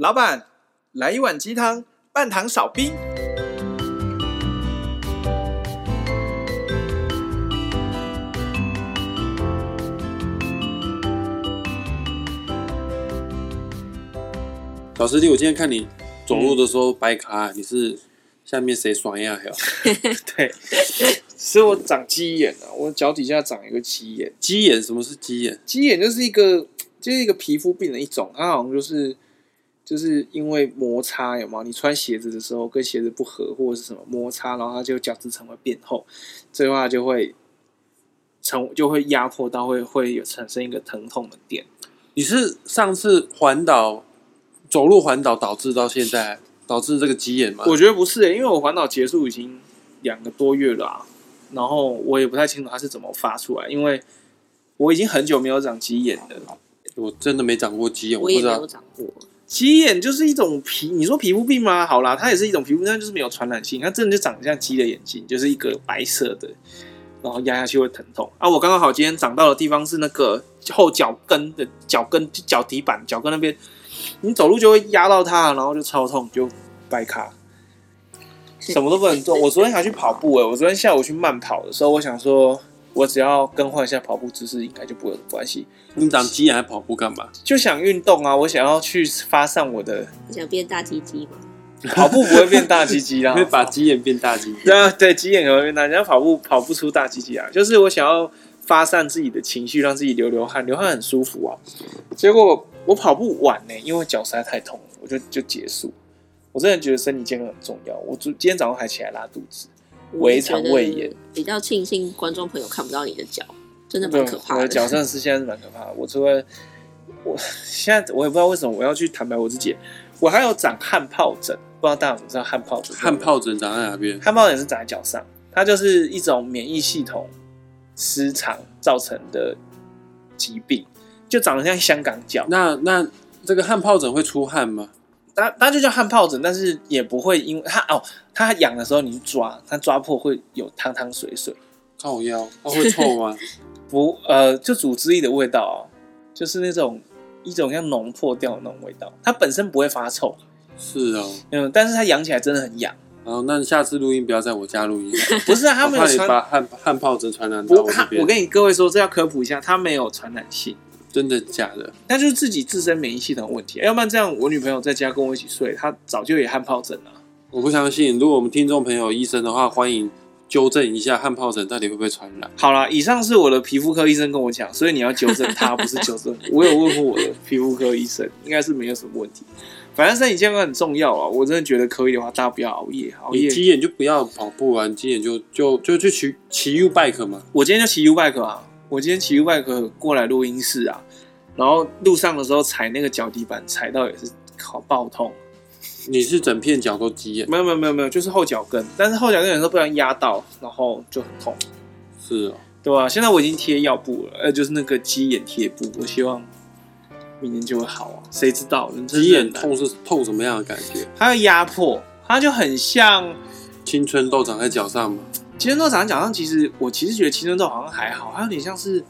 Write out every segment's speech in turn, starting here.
老板，来一碗鸡汤，半糖少冰。小师弟，我今天看你走路的时候掰卡，你是下面谁爽呀？对，是我长鸡眼了，我脚底下长一个鸡眼。鸡眼？什么是鸡眼？鸡眼就是一个。就是一个皮肤病的一种，它好像就是就是因为摩擦，有吗？你穿鞋子的时候跟鞋子不合，或者是什么摩擦，然后它就角质层会变厚，这样就会成就会压迫到会会有产生一个疼痛的点。你是上次环岛走路环岛导致到现在导致这个鸡眼吗？我觉得不是、欸，因为我环岛结束已经两个多月了啊，然后我也不太清楚它是怎么发出来，因为我已经很久没有长鸡眼了。我真的没长过鸡眼，我也没有长过。鸡眼就是一种皮，你说皮肤病吗？好啦，它也是一种皮肤病，但就是没有传染性。它真的就长得像鸡的眼睛，就是一个白色的，然后压下去会疼痛。啊，我刚刚好今天长到的地方是那个后脚跟的脚跟脚底板脚跟那边，你走路就会压到它，然后就超痛，就掰卡，什么都不能做。我昨天还去跑步诶、欸，我昨天下午去慢跑的时候，我想说。我只要更换一下跑步姿势，应该就不会有关系。你长鸡眼还跑步干嘛？就想运动啊！我想要去发散我的。你想变大鸡鸡吗？跑步不会变大鸡鸡啦，会把鸡眼变大鸡。对啊，对，鸡眼可能会变大，人家跑步跑不出大鸡鸡啊。就是我想要发散自己的情绪，让自己流流汗，流汗很舒服啊。结果我跑步晚呢、欸，因为脚实在太痛了，我就就结束。我真的觉得身体健康很重要。我今天早上还起来拉肚子。胃肠胃炎，比较庆幸观众朋友看不到你的脚，真的蛮可怕的。我的脚真的是现在是蛮可怕的。我除了我现在我也不知道为什么我要去坦白我自己，我还有长汗疱疹，不知道大家有知道汗疱疹？汗疱疹长在哪边？汗疱疹是长在脚上，它就是一种免疫系统失常造成的疾病，就长得像香港脚。那那这个汗疱疹会出汗吗？它它就叫汗疱疹，但是也不会因为它哦，它痒的时候你抓它抓破会有汤汤水水，靠腰，它会臭吗？不，呃，就组织液的味道，哦，就是那种一种像脓破掉的那种味道，它本身不会发臭。是哦，嗯，但是它痒起来真的很痒。哦，那你下次录音不要在我家录音。不是啊，他没有传把汗汗疱疹传染到我这边。我跟你各位说，这要科普一下，它没有传染性。真的假的？那就是自己自身免疫系统问题，要不然这样，我女朋友在家跟我一起睡，她早就也汗疱疹了。我不相信，如果我们听众朋友有医生的话，欢迎纠正一下汗疱疹到底会不会传染。好了，以上是我的皮肤科医生跟我讲，所以你要纠正他，不是纠正我。我有问过我的皮肤科医生，应该是没有什么问题。反正身体健康很重要啊，我真的觉得可以的话，大家不要熬夜。熬夜，今眼就不要跑步啊，鸡眼就就就去骑骑 U bike 嘛。我今天就骑 U bike 啊，我今天骑 U bike 过来录音室啊。然后路上的时候踩那个脚底板，踩到也是好爆痛。你是整片脚都鸡眼？没有没有没有没有，就是后脚跟。但是后脚跟有时候不小心压到，然后就很痛。是哦，对吧？现在我已经贴药布了，呃，就是那个鸡眼贴布。我希望明年就会好啊，谁知道？鸡眼痛是痛什么样的感觉？它要压迫，它就很像青春痘长在脚上吗？青春痘长在脚上，其实我其实觉得青春痘好像还好，它有点像是。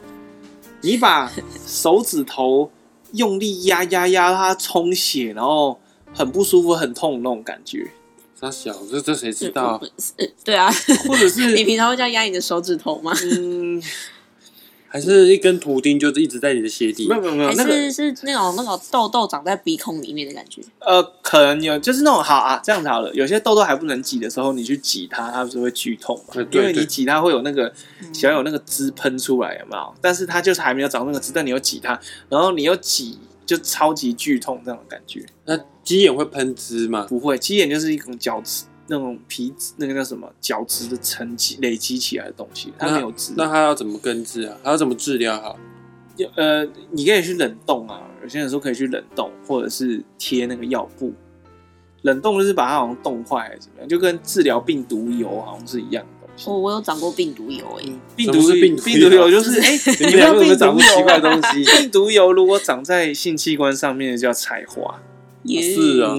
你把 手指头用力压压压，它充血，然后很不舒服、很痛的那种感觉。那小，这这谁知道？对啊，或者是 你平常会这样压你的手指头吗？嗯。还是一根图钉，就是一直在你的鞋底。没有没有没有，那个是那种那种痘痘长在鼻孔里面的感觉。呃，可能有，就是那种好啊，这样子好了。有些痘痘还不能挤的时候，你去挤它，它不是会剧痛嘛？对对对，因为你挤它会有那个想要有那个汁喷出来，有没有？但是它就是还没有长那个汁，但你又挤它，然后你又挤，就超级剧痛这种感觉。那鸡眼会喷汁吗？不会，鸡眼就是一种角质。那种皮质，那个叫什么角质的沉积累积起来的东西，它没有治。那它要怎么根治啊？它要怎么治疗好？呃，你可以去冷冻啊。有些人说可以去冷冻，或者是贴那个药布。冷冻就是把它好像冻坏还是怎么样，就跟治疗病毒疣好像是一样的东西。哦，我有长过病毒疣哎、欸。病毒是病毒病毒疣就是 哎，欸、你们有没有长过奇怪的东西？病毒疣如果长在性器官上面，叫彩花。也是啊。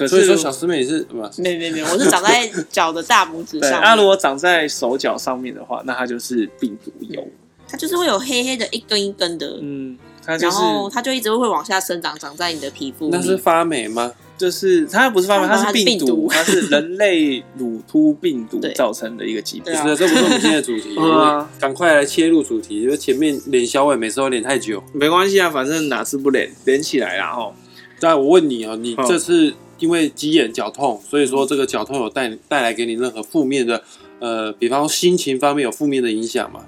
可是所以说小师妹也是什么？没没没，我是长在脚的大拇指上。那如果长在手脚上面的话，那它就是病毒疣。它就是会有黑黑的一根一根的。嗯，它就是然后它就一直会往下生长，长在你的皮肤。那是发霉吗？就是它不是发霉，它是病毒，它是病毒它是人类乳突病毒对造成的一个疾病对。啊是的，这不是我们今天的主题。嗯啊赶快来切入主题，因为前面脸小伟每次都脸太久。没关系啊，反正哪次不连连起来啦吼。但我问你啊，你嗯这次因为急眼脚痛，所以说这个脚痛有带带来给你任何负面的呃，比方说心情方面有负面的影响吗？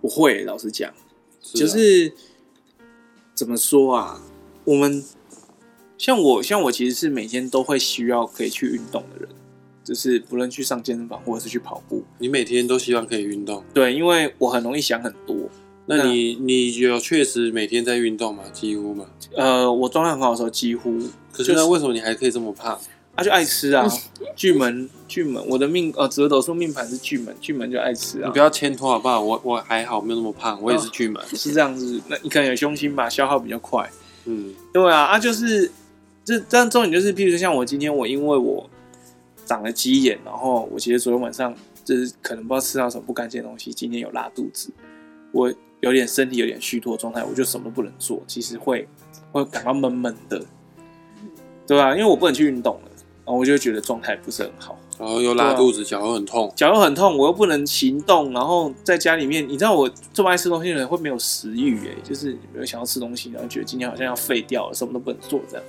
不会，老实讲，是啊就是怎么说啊？我们像我，像我其实是每天都会需要可以去运动的人，就是不论去上健身房或者是去跑步。你每天都希望可以运动，对，因为我很容易想很多。那你你有确实每天在运动吗？几乎吗？呃，我状态很好的时候，几乎可是那为什么你还可以这么胖？他、啊、就爱吃啊，巨门巨门，我的命呃，折斗说命盘是巨门，巨门就爱吃啊。你不要牵拖好不好？我我还好，没有那么胖，我也是巨门。是这样子，那你可能有胸心吧，消耗比较快。嗯，对啊，啊就是这但重点就是，譬如说像我今天我因为我长了鸡眼，然后我其实昨天晚上就是可能不知道吃到什么不干净的东西，今天有拉肚子，我有点身体有点虚脱状态，我就什么都不能做，其实会会感到闷闷的，对啊，因为我不能去运动了，然后我就觉得状态不是很好。然后又拉肚子，脚又很痛。脚又很痛，我又不能行动，然后在家里面，你知道我这么爱吃东西的人会没有食欲哎，就是没有想要吃东西，然后觉得今天好像要废掉了，什么都不能做这样。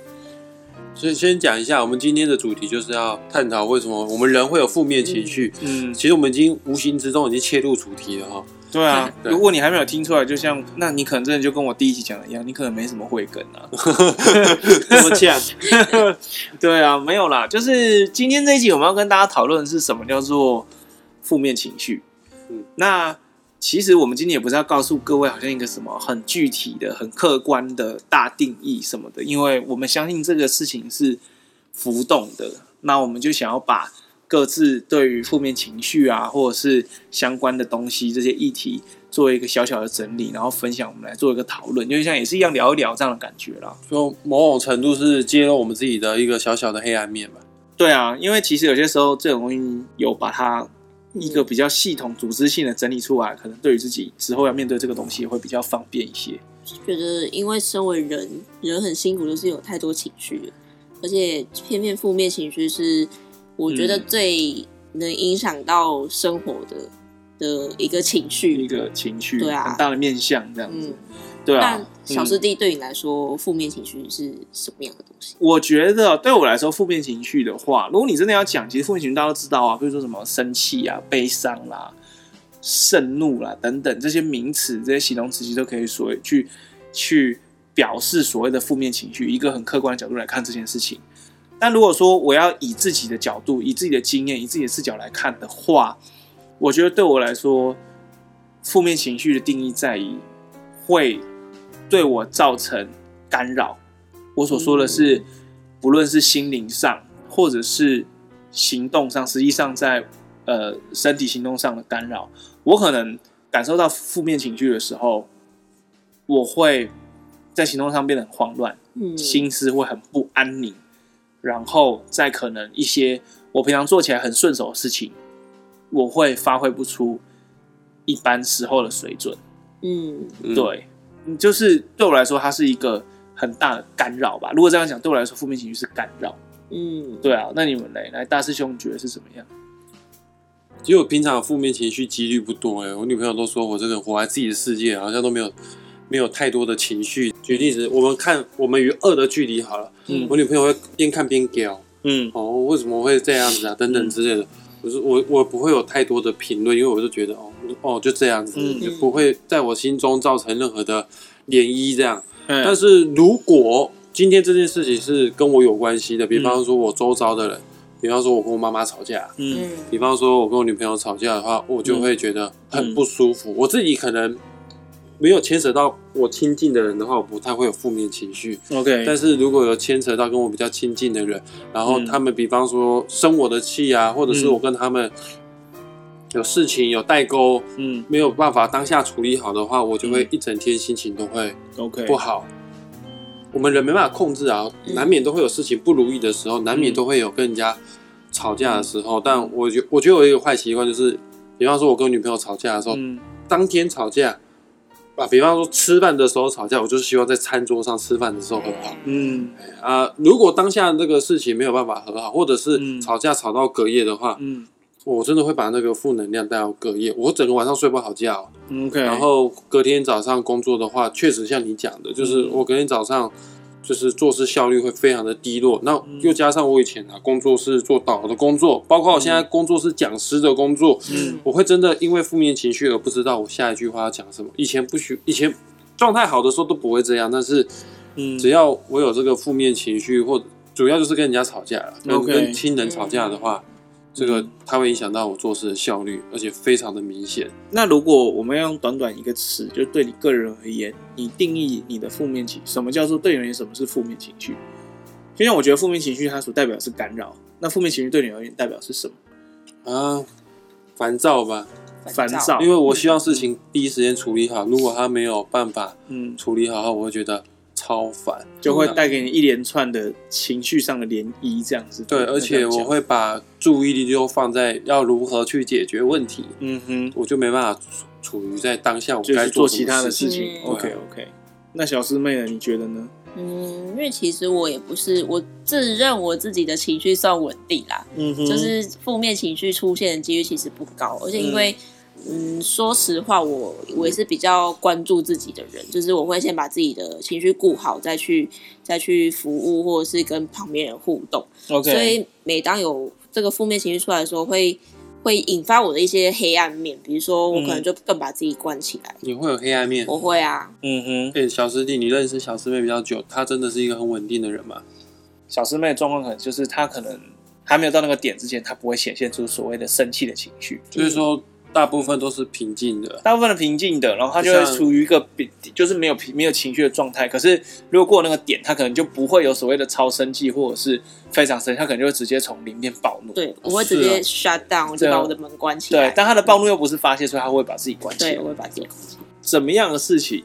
所以先讲一下，我们今天的主题就是要探讨为什么我们人会有负面情绪。嗯，其实我们已经无形之中已经切入主题了哈。对啊，如果你还没有听出来，就像那你可能真的就跟我第一集讲的一样，你可能没什么慧根啊。这么讲，对啊，没有啦，就是今天这一集我们要跟大家讨论的是什么叫做负面情绪。嗯，那其实我们今天也不是要告诉各位好像一个什么很具体的、很客观的大定义什么的，因为我们相信这个事情是浮动的。那我们就想要把各自对于负面情绪啊，或者是相关的东西这些议题，做一个小小的整理，然后分享，我们来做一个讨论，就像也是一样聊一聊这样的感觉啦。就某种程度是揭露我们自己的一个小小的黑暗面吧。对啊，因为其实有些时候这种东西有把它一个比较系统、组织性的整理出来，可能对于自己之后要面对这个东西会比较方便一些。觉得因为身为人，人很辛苦，就是有太多情绪了，而且偏偏负面情绪是我觉得最能影响到生活的、嗯、的一个情绪，一个情绪，对啊，很大的面向这样子，嗯、对啊。那小师弟对你来说，负、嗯、面情绪是什么样的东西？我觉得对我来说，负面情绪的话，如果你真的要讲，其实负面情绪大家都知道啊，比如说什么生气啊、悲伤啦、盛怒啦等等这些名词、这些形容词，其实都可以所谓去去表示所谓的负面情绪。一个很客观的角度来看这件事情。但如果说我要以自己的角度、以自己的经验、以自己的视角来看的话，我觉得对我来说，负面情绪的定义在于会对我造成干扰。我所说的是，不论是心灵上，或者是行动上，实际上在呃身体行动上的干扰，我可能感受到负面情绪的时候，我会在行动上变得很慌乱，嗯，心思会很不安宁。然后再可能一些我平常做起来很顺手的事情，我会发挥不出一般时候的水准。嗯，对，就是对我来说，它是一个很大的干扰吧。如果这样讲，对我来说，负面情绪是干扰。嗯，对啊。那你们来来，大师兄觉得是怎么样？其实我平常负面情绪几率不多哎，我女朋友都说我这个活在自己的世界，好像都没有。没有太多的情绪。举例子，我们看我们与恶的距离好了。嗯，我女朋友会边看边叫。嗯，哦，为什么会这样子啊？等等之类的。我说我我不会有太多的评论，因为我就觉得哦哦就这样子，嗯、就不会在我心中造成任何的涟漪这样。嗯、但是如果今天这件事情是跟我有关系的，比方说我周遭的人，嗯、比方说我跟我妈妈吵架，嗯，比方说我跟我女朋友吵架的话，我就会觉得很不舒服。嗯、我自己可能。没有牵扯到我亲近的人的话，我不太会有负面情绪。OK，但是如果有牵扯到跟我比较亲近的人，然后他们比方说生我的气啊，或者是我跟他们有事情有代沟，嗯，没有办法当下处理好的话，我就会一整天心情都会 OK 不好。我们人没办法控制啊，难免都会有事情不如意的时候，难免都会有跟人家吵架的时候。但我觉我觉得我有一个坏习惯，就是比方说我跟女朋友吵架的时候，当天吵架。啊，比方说吃饭的时候吵架，我就是希望在餐桌上吃饭的时候和好。嗯啊，如果当下这个事情没有办法和好，或者是吵架吵到隔夜的话，嗯，我真的会把那个负能量带到隔夜，我整个晚上睡不好觉。OK，然后隔天早上工作的话，确实像你讲的，就是我隔天早上。就是做事效率会非常的低落，那又加上我以前啊工作是做导游的工作，包括我现在工作是讲师的工作，嗯，我会真的因为负面情绪而不知道我下一句话要讲什么。以前不许，以前状态好的时候都不会这样，但是，嗯，只要我有这个负面情绪，或主要就是跟人家吵架了，跟跟亲人吵架的话。这个它会影响到我做事的效率，而且非常的明显。那如果我们要用短短一个词，就对你个人而言，你定义你的负面情，什么叫做对你而言什么是负面情绪？就像我觉得负面情绪它所代表是干扰，那负面情绪对你而言代表是什么？啊，烦躁吧，烦躁。因为我希望事情第一时间处理好，如果他没有办法嗯处理好，我会觉得。超烦，就会带给你一连串的情绪上的涟漪，这样子。对，而且我会把注意力就放在要如何去解决问题。嗯哼，我就没办法处于在当下，我该做其他的事情。OK OK，那小师妹呢？你觉得呢？嗯，因为其实我也不是，我自认我自己的情绪算稳定啦。嗯哼，就是负面情绪出现的几率其实不高，而且因为。嗯，说实话，我我也是比较关注自己的人，就是我会先把自己的情绪顾好，再去再去服务或者是跟旁边人互动。OK，所以每当有这个负面情绪出来的时候，会会引发我的一些黑暗面，比如说我可能就更把自己关起来。你会有黑暗面？我会啊。嗯哼。哎，小师弟，你认识小师妹比较久，她真的是一个很稳定的人吗？小师妹的状况可能就是她可能还没有到那个点之前，她不会显现出所谓的生气的情绪，就是说。大部分都是平静的，大部分的平静的，然后他就会处于一个比就是没有平没有情绪的状态。可是如果过那个点，他可能就不会有所谓的超生气或者是非常生气，他可能就会直接从里面暴怒。对，我会直接 shut down，就把我的门关起来。对，但他的暴怒又不是发泄，所以他会把自己关起来。对，我会把自己关起来。怎么样的事情，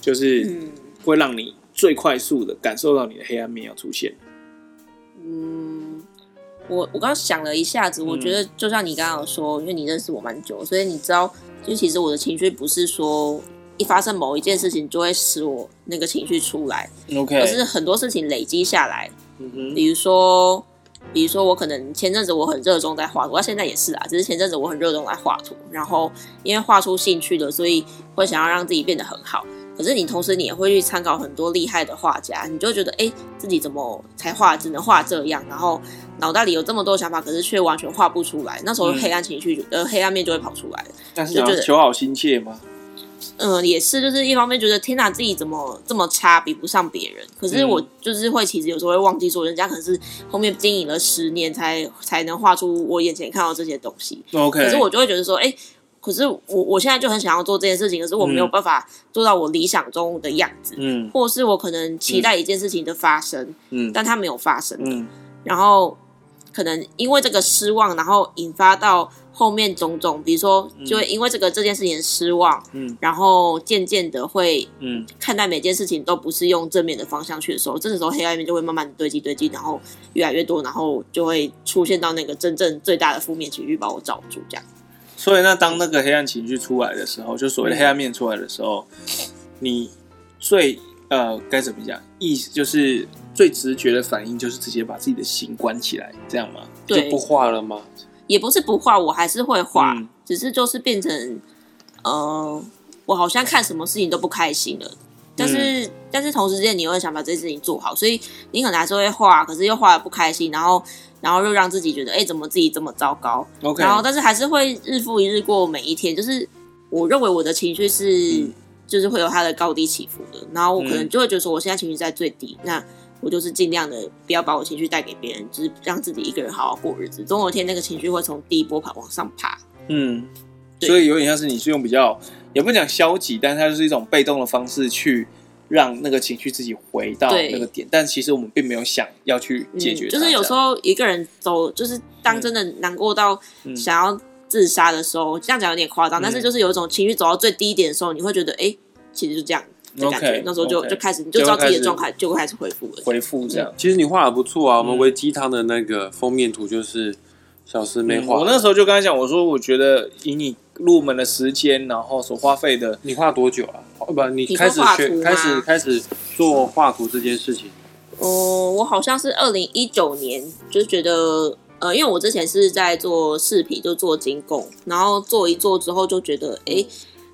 就是会让你最快速的感受到你的黑暗面要出现？嗯。我我刚刚想了一下子，我觉得就像你刚刚有说，因为你认识我蛮久，所以你知道，就其实我的情绪不是说一发生某一件事情就会使我那个情绪出来，OK，而是很多事情累积下来，嗯哼，比如说，比如说我可能前阵子我很热衷在画图，到现在也是啊，只是前阵子我很热衷在画图，然后因为画出兴趣了，所以会想要让自己变得很好。可是你同时你也会去参考很多厉害的画家，你就觉得哎、欸，自己怎么才画只能画这样，然后脑袋里有这么多想法，可是却完全画不出来。那时候黑暗情绪呃黑暗面就会跑出来，但是就求好心切吗？嗯，也是，就是一方面觉得天哪，自己怎么这么差，比不上别人。可是我就是会其实有时候会忘记说，人家可能是后面经营了十年才才能画出我眼前看到这些东西。OK，可是我就会觉得说，哎、欸。可是我我现在就很想要做这件事情，可是我没有办法做到我理想中的样子，嗯，或是我可能期待一件事情的发生，嗯，但它没有发生，嗯，然后可能因为这个失望，然后引发到后面种种，比如说就会因为这个这件事情的失望，嗯，然后渐渐的会，嗯，看待每件事情都不是用正面的方向去的时候，这个时候黑暗面就会慢慢的堆积堆积，然后越来越多，然后就会出现到那个真正最大的负面情绪把我罩住，这样。所以，那当那个黑暗情绪出来的时候，就所谓的黑暗面出来的时候，你最呃该怎么讲？意思就是最直觉的反应就是直接把自己的心关起来，这样吗？对，就不画了吗？也不是不画，我还是会画，嗯，只是就是变成呃，我好像看什么事情都不开心了。但是，嗯，但是同时间你又想把这件事情做好，所以你可能还是会画，可是又画的不开心，然后。然后又让自己觉得，哎、欸，怎么自己这么糟糕？Okay. 然后，但是还是会日复一日过每一天。就是我认为我的情绪是，嗯、就是会有它的高低起伏的。然后我可能就会觉得说，我现在情绪在最低，嗯、那我就是尽量的不要把我情绪带给别人，就是让自己一个人好好过日子。总有一天，那个情绪会从低波爬往上爬。嗯，所以有点像是你是用比较，也不讲消极，但是它就是一种被动的方式去。让那个情绪自己回到那个点，但其实我们并没有想要去解决、嗯。就是有时候一个人走，就是当真的难过到想要自杀的时候，嗯、这样讲有点夸张、嗯，但是就是有一种情绪走到最低点的时候，你会觉得，哎、欸，其实就这样的感觉。Okay, 那时候就 okay, 就开始，你就知道自己的状态就会开始恢复了。恢复这样、嗯，其实你画的不错啊。我们微鸡汤的那个封面图就是小师妹画、嗯。我那时候就跟他讲，我说我觉得以你入门的时间，然后所花费的。你画多久啊？不，你开始学，开始开始做画图这件事情。哦，我好像是二零一九年，就是觉得，呃，因为我之前是在做视频，就做金工，然后做一做之后就觉得，哎。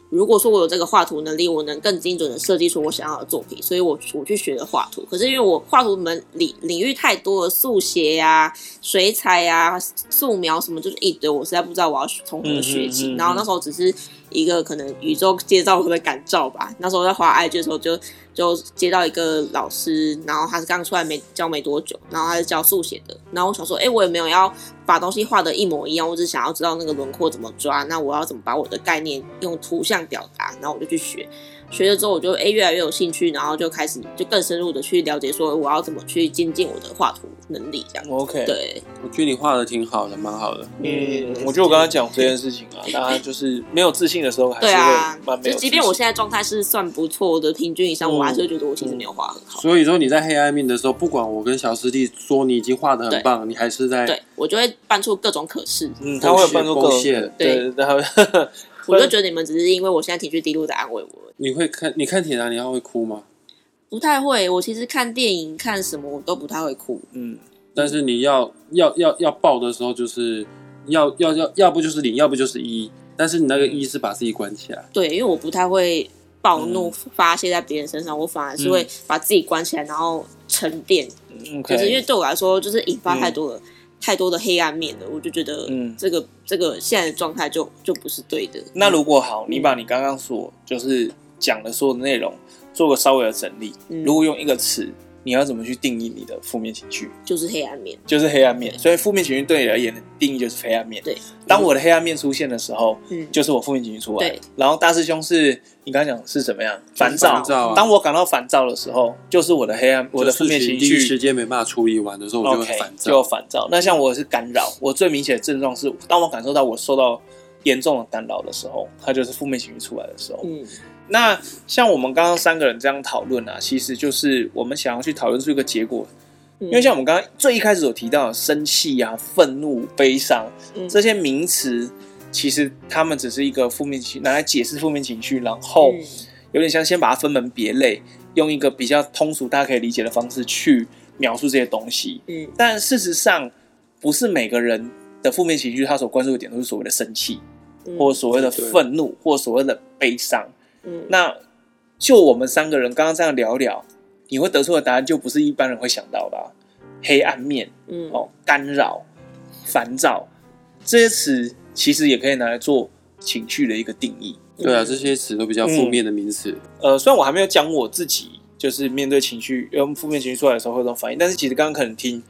如果说我有这个画图能力，我能更精准的设计出我想要的作品，所以我我去学了画图。可是因为我画图门领领域太多了，速写呀、啊、水彩呀、啊、素描什么，就是一堆，我实在不知道我要从何学起。嗯嗯嗯嗯，然后那时候只是一个可能宇宙介绍我的感召吧。那时候在画 IG 的时候就。就接到一个老师，然后他是刚出来没教没多久，然后他是教速写的，然后我想说，哎，我也没有要把东西画的一模一样，我只想要知道那个轮廓怎么抓，那我要怎么把我的概念用图像表达，然后我就去学。学了之后，我就哎越来越有兴趣，然后就开始就更深入的去了解，说我要怎么去精进我的画图能力，这样。OK，对，我觉得你画的挺好的，蛮好的。嗯，我觉得我刚刚讲这件事情啊，大家就是没有自信的时候，还是会蛮没有自信。对啊，就即便我现在状态是算不错的，平均以上，我还是会觉得我其实没有画很好。所以说你在黑暗面的时候，不管我跟小师弟说你已经画的很棒，你还是在对我就会搬出各种可是，嗯，他会有搬出各种对，然后。我就觉得你们只是因为我现在情绪低落在安慰我。你会看？你看铁达尼号会哭吗？不太会。我其实看电影看什么我都不太会哭。嗯，但是你要要要要爆的时候，就是要要要要不就是零，要不就是一。但是你那个一是把自己关起来。对，因为我不太会暴怒发泄在别人身上，嗯，我反而是会把自己关起来，然后沉淀。嗯，可是因为对我来说，就是引发太多了。嗯太多的黑暗面了，我就觉得，嗯，这个这个现在的状态就就不是对的。那如果好，你把你刚刚所就是讲的所有的内容做个稍微的整理，嗯，如果用一个词，你要怎么去定义你的负面情绪？就是黑暗面，就是黑暗面。所以负面情绪对你而言的定义就是黑暗面。对，当我的黑暗面出现的时候，嗯，就是我负面情绪出来。对，然后大师兄是。你刚才讲是怎么样？烦躁。躁啊、当我感到烦躁的时候，就是我的黑暗，我的负面情绪。第一时间没办法处理完的时候，我就会烦躁。Okay, 就烦躁。那像我是干扰，我最明显的症状是，当我感受到我受到严重的干扰的时候，它就是负面情绪出来的时候。嗯。那像我们刚刚三个人这样讨论啊，其实就是我们想要去讨论出一个结果。因为像我们刚刚最一开始有提到的生气啊、愤怒、悲伤这些名词。其实他们只是一个负面情绪，拿来解释负面情绪，然后有点像先把它分门别类，用一个比较通俗、大家可以理解的方式去描述这些东西。嗯，但事实上，不是每个人的负面情绪，他所关注的点都是所谓的生气，或所谓的愤怒，或所谓的悲伤。嗯，那就我们三个人刚刚这样聊聊，你会得出的答案就不是一般人会想到的啊，黑暗面，嗯，哦，干扰、烦躁这些词。其实也可以拿来做情绪的一个定义。对啊，这些词都比较负面的名词。嗯。呃，虽然我还没有讲我自己，就是面对情绪，用负面情绪出来的时候会有这种反应，但是其实刚刚可能听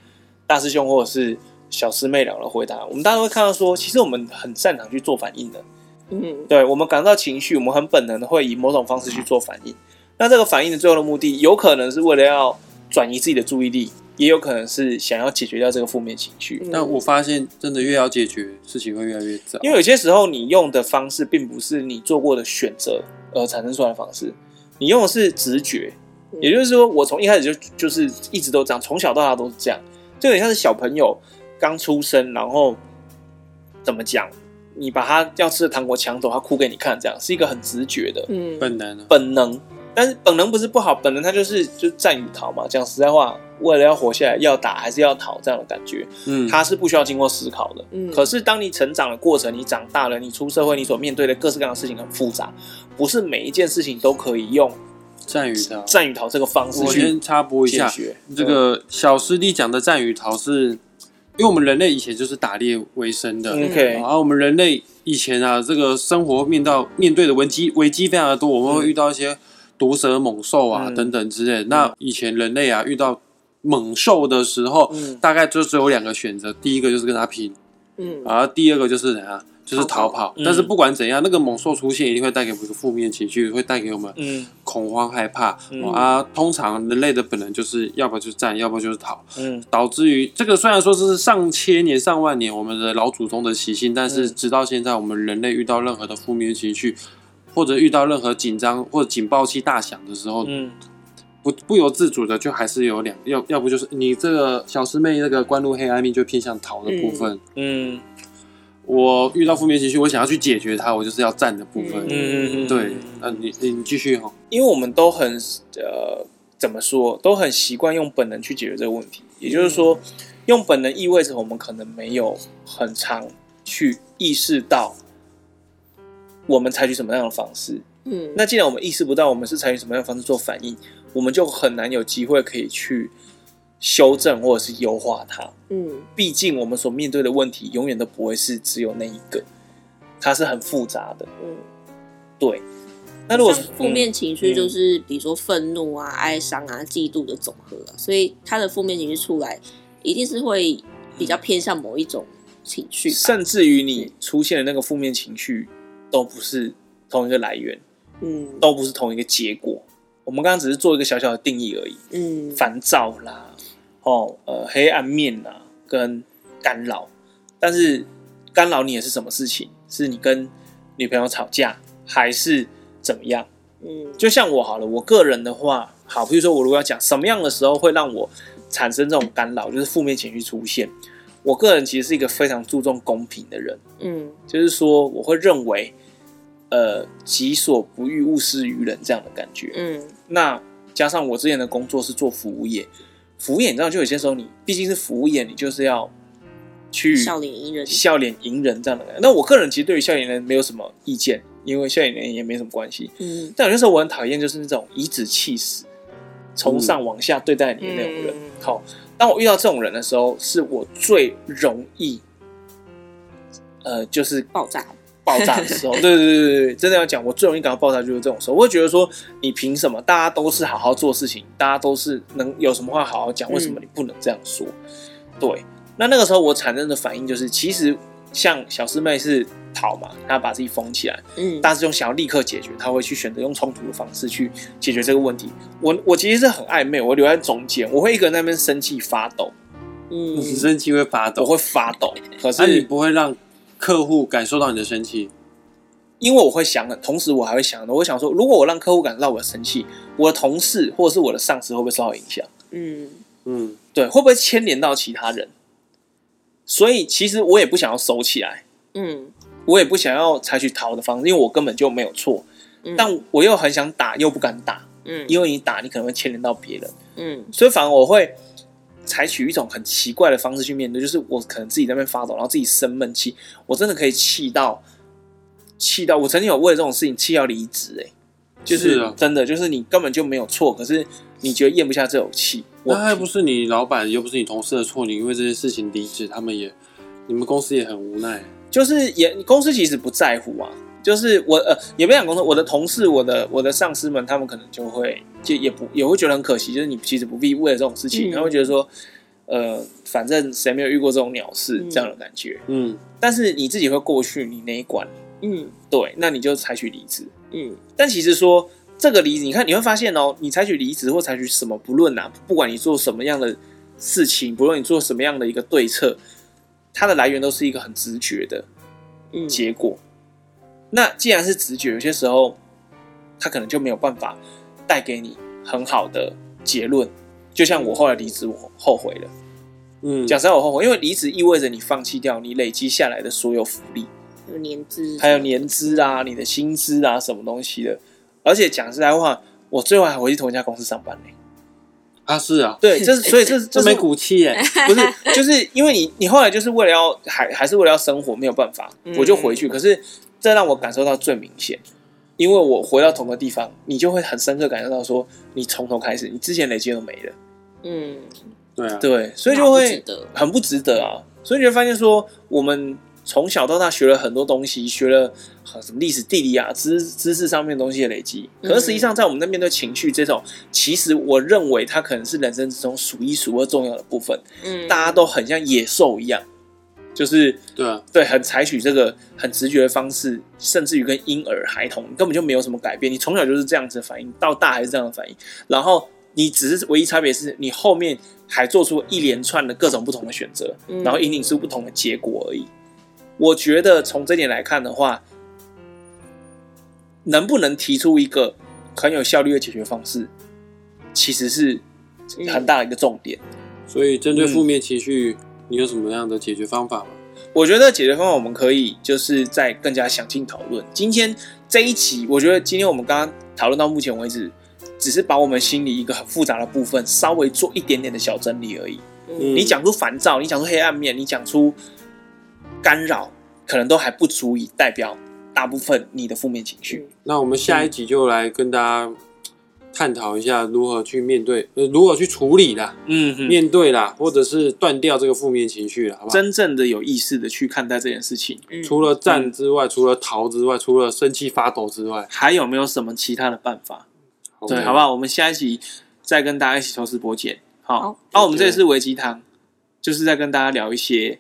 大师兄或者是小师妹俩的回答，我们大家会看到说，其实我们很擅长去做反应的。嗯，对，我们感到情绪，我们很本能的会以某种方式去做反应。那这个反应的最后的目的，有可能是为了要转移自己的注意力。也有可能是想要解决掉这个负面情绪，但我发现真的越要解决，事情会越来越糟。因为有些时候你用的方式并不是你做过的选择而产生出来的方式，你用的是直觉。也就是说，我从一开始就就是一直都这样，从小到大都是这样，就有点像是小朋友刚出生，然后怎么讲，你把他要吃的糖果抢走，他哭给你看，这样是一个很直觉的，嗯，本能，本能。但是本能不是不好，本能它就是就战与逃嘛。讲实在话，为了要活下来，要打还是要逃这样的感觉，嗯，它是不需要经过思考的。嗯，可是当你成长的过程，你长大了，你出社会，你所面对的各式各样的事情很复杂，不是每一件事情都可以用战与逃、战与逃这个方式去。我先插播一下，这个小师弟讲的战与逃是，因为我们人类以前就是打猎为生的，OK，然后我们人类以前啊，这个生活面到面对的危机危机非常的多，我们会遇到一些。毒蛇猛兽啊，等等之类的。那以前人类啊，遇到猛兽的时候，嗯，大概就只有两个选择，第一个就是跟他拼，嗯，然后第二个就是怎样，就是逃跑。但是不管怎样，那个猛兽出现一定会带给我们负面情绪，会带给我们恐慌害怕啊。通常人类的本能就是要不就是战，要不就是逃，嗯，导致于这个虽然说是上千年、上万年我们的老祖宗的习性，但是直到现在，我们人类遇到任何的负面情绪。或者遇到任何紧张或者警报器大响的时候，嗯，不不由自主的就还是有两要要不就是你这个小师妹那个关入黑暗面就偏向逃的部分，嗯，我遇到负面情绪，我想要去解决它，我就是要站的部分。嗯嗯嗯，对，那你你继续哈。因为我们都很呃，怎么说，都很习惯用本能去解决这个问题。也就是说，用本能意味着我们可能没有很常去意识到，我们采取什么样的方式。嗯，那既然我们意识不到我们是采取什么样的方式做反应，我们就很难有机会可以去修正或者是优化它。嗯，毕竟我们所面对的问题永远都不会是只有那一个，它是很复杂的。嗯，对。那如果负面情绪就是比如说愤怒啊、哀伤啊、嫉妒的总和啊，所以它的负面情绪出来，一定是会比较偏向某一种情绪，甚至于你出现的那个负面情绪都不是同一个来源。嗯，都不是同一个结果。我们刚刚只是做一个小小的定义而已。嗯，烦躁啦，哦，呃，黑暗面啊，跟干扰。但是干扰你也是什么事情？是你跟女朋友吵架，还是怎么样？嗯，就像我好了，我个人的话，好，比如说我如果要讲什么样的时候会让我产生这种干扰，就是负面情绪出现。我个人其实是一个非常注重公平的人。嗯，就是说我会认为。呃，己所不欲，勿施于人，这样的感觉。嗯，那加上我之前的工作是做服务业，服务业你知道，就有些时候你毕竟是服务业，你就是要去笑脸迎人，笑脸迎人这样的感觉。那我个人其实对于笑脸迎人没有什么意见，因为笑脸迎人也没什么关系。嗯，但有些时候我很讨厌就是那种颐指气使、从上往下对待你的那种人。嗯、好，当我遇到这种人的时候，是我最容易，呃，就是爆炸。爆炸的时候，对对对对对，真的要讲，我最容易感到爆炸就是这种时候。我会觉得说，你凭什么？大家都是好好做事情，大家都是能有什么话好好讲，为什么你不能这样说？嗯、对，那那个时候我产生的反应就是，其实像小师妹是逃嘛，她把自己封起来，嗯，大师兄想要立刻解决，他会去选择用冲突的方式去解决这个问题。我我其实是很暧昧，我留在中间，我会一个人在那边生气发抖，嗯，你生气会发抖，我会发抖，可是、啊、你不会让。客户感受到你的生气，因为我会想，同时我还会想，我会想说，如果我让客户感受到我的生气，我的同事或者是我的上司会不会受到影响？嗯。嗯，对，会不会牵连到其他人？所以其实我也不想要收起来，嗯，我也不想要采取逃的方式，因为我根本就没有错，嗯，但我又很想打，又不敢打，嗯，因为你打，你可能会牵连到别人，嗯，所以反而我会。采取一种很奇怪的方式去面对，就是我可能自己在那边发抖，然后自己生闷气，我真的可以气到，气到我曾经有为了这种事情气要离职，哎，就是真的，就是你根本就没有错，可是你觉得咽不下这口气，那还不是你老板，又不是你同事的错，你因为这件事情离职，他们也，你们公司也很无奈，就是也公司其实不在乎啊。就是我呃，也不想工作。我的同事，我的我的上司们，他们可能就会就也不也会觉得很可惜。就是你其实不必为了这种事情，他会觉得说，呃，反正谁没有遇过这种鸟事这样的感觉。嗯。但是你自己会过去你那一关。嗯。对，那你就采取离职。嗯。但其实说这个离职，你看你会发现哦，你采取离职或采取什么，不论啊，不管你做什么样的事情，不论你做什么样的一个对策，它的来源都是一个很直觉的结果。那既然是直觉，有些时候他可能就没有办法带给你很好的结论。就像我后来离职，我后悔了。嗯，讲实在，我后悔，因为离职意味着你放弃掉你累积下来的所有福利，有年资，还有年资啊，你的薪资啊，什么东西的。而且讲实在话，我最后还回去同一家公司上班呢。啊，是啊，对，这是 所以这是这没骨气耶 不是，就是因为你你后来就是为了要还还是为了要生活，没有办法，我就回去。可是。这让我感受到最明显，因为我回到同个地方，你就会很深刻感受到说，你从头开始，你之前累积都没了。嗯，对啊，对，所以就会很不值得啊。所以你会发现说，我们从小到大学了很多东西，学了什么历史、地理啊，知知识上面的东西的累积。可是实际上，在我们在面对情绪这种，其实我认为它可能是人生之中数一数二重要的部分。嗯，大家都很像野兽一样。就是对啊，对，很采取这个很直觉的方式，甚至于跟婴儿、孩童根本就没有什么改变。你从小就是这样子的反应，到大还是这样的反应。然后你只是唯一差别是你后面还做出一连串的各种不同的选择，然后引领出不同的结果而已。我觉得从这点来看的话，能不能提出一个很有效率的解决方式，其实是很大的一个重点。所以针对负面情绪。你有什么样的解决方法吗？我觉得解决方法我们可以就是再更加详尽讨论。今天这一期，我觉得今天我们刚刚讨论到目前为止，只是把我们心里一个很复杂的部分稍微做一点点的小整理而已。嗯、你讲出烦躁，你讲出黑暗面，你讲出干扰，可能都还不足以代表大部分你的负面情绪。那我们下一集就来跟大家。探讨一下如何去面对，呃，如何去处理啦，嗯哼，面对啦，或者是断掉这个负面情绪了，好不好？真正的有意识的去看待这件事情，嗯、除了战之外，嗯、除了逃之外，除了生气发抖之外，还有没有什么其他的办法.对，好不好？我们下一集再跟大家一起抽丝剥茧。好，那、我们这里是微鸡汤，就是在跟大家聊一些。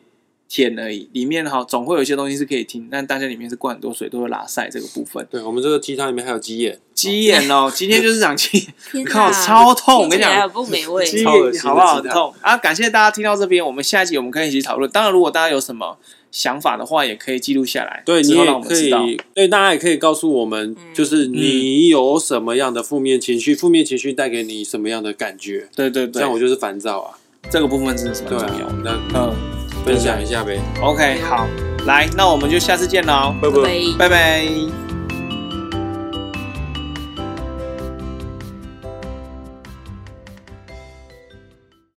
天而已，里面哈总会有一些东西是可以听，但大家里面是灌很多水，都会拉塞这个部分。对，我们这个鸡汤里面还有鸡眼，鸡眼哦，今天就是讲鸡，靠，超痛！我跟你讲，不美味，鸡眼好不好？很痛啊！感谢大家听到这边，我们下一集我们可以一起讨论。当然，如果大家有什么想法的话，也可以记录下来。对，你也可以，对大家也可以告诉我们，就是你有什么样的负面情绪，负面情绪带给你什么样的感觉？对对对，像我就是烦躁啊，这个部分真的是蛮重要。那嗯。分享一下呗。OK，好，来，那我们就下次见喽，拜拜，拜拜。拜拜。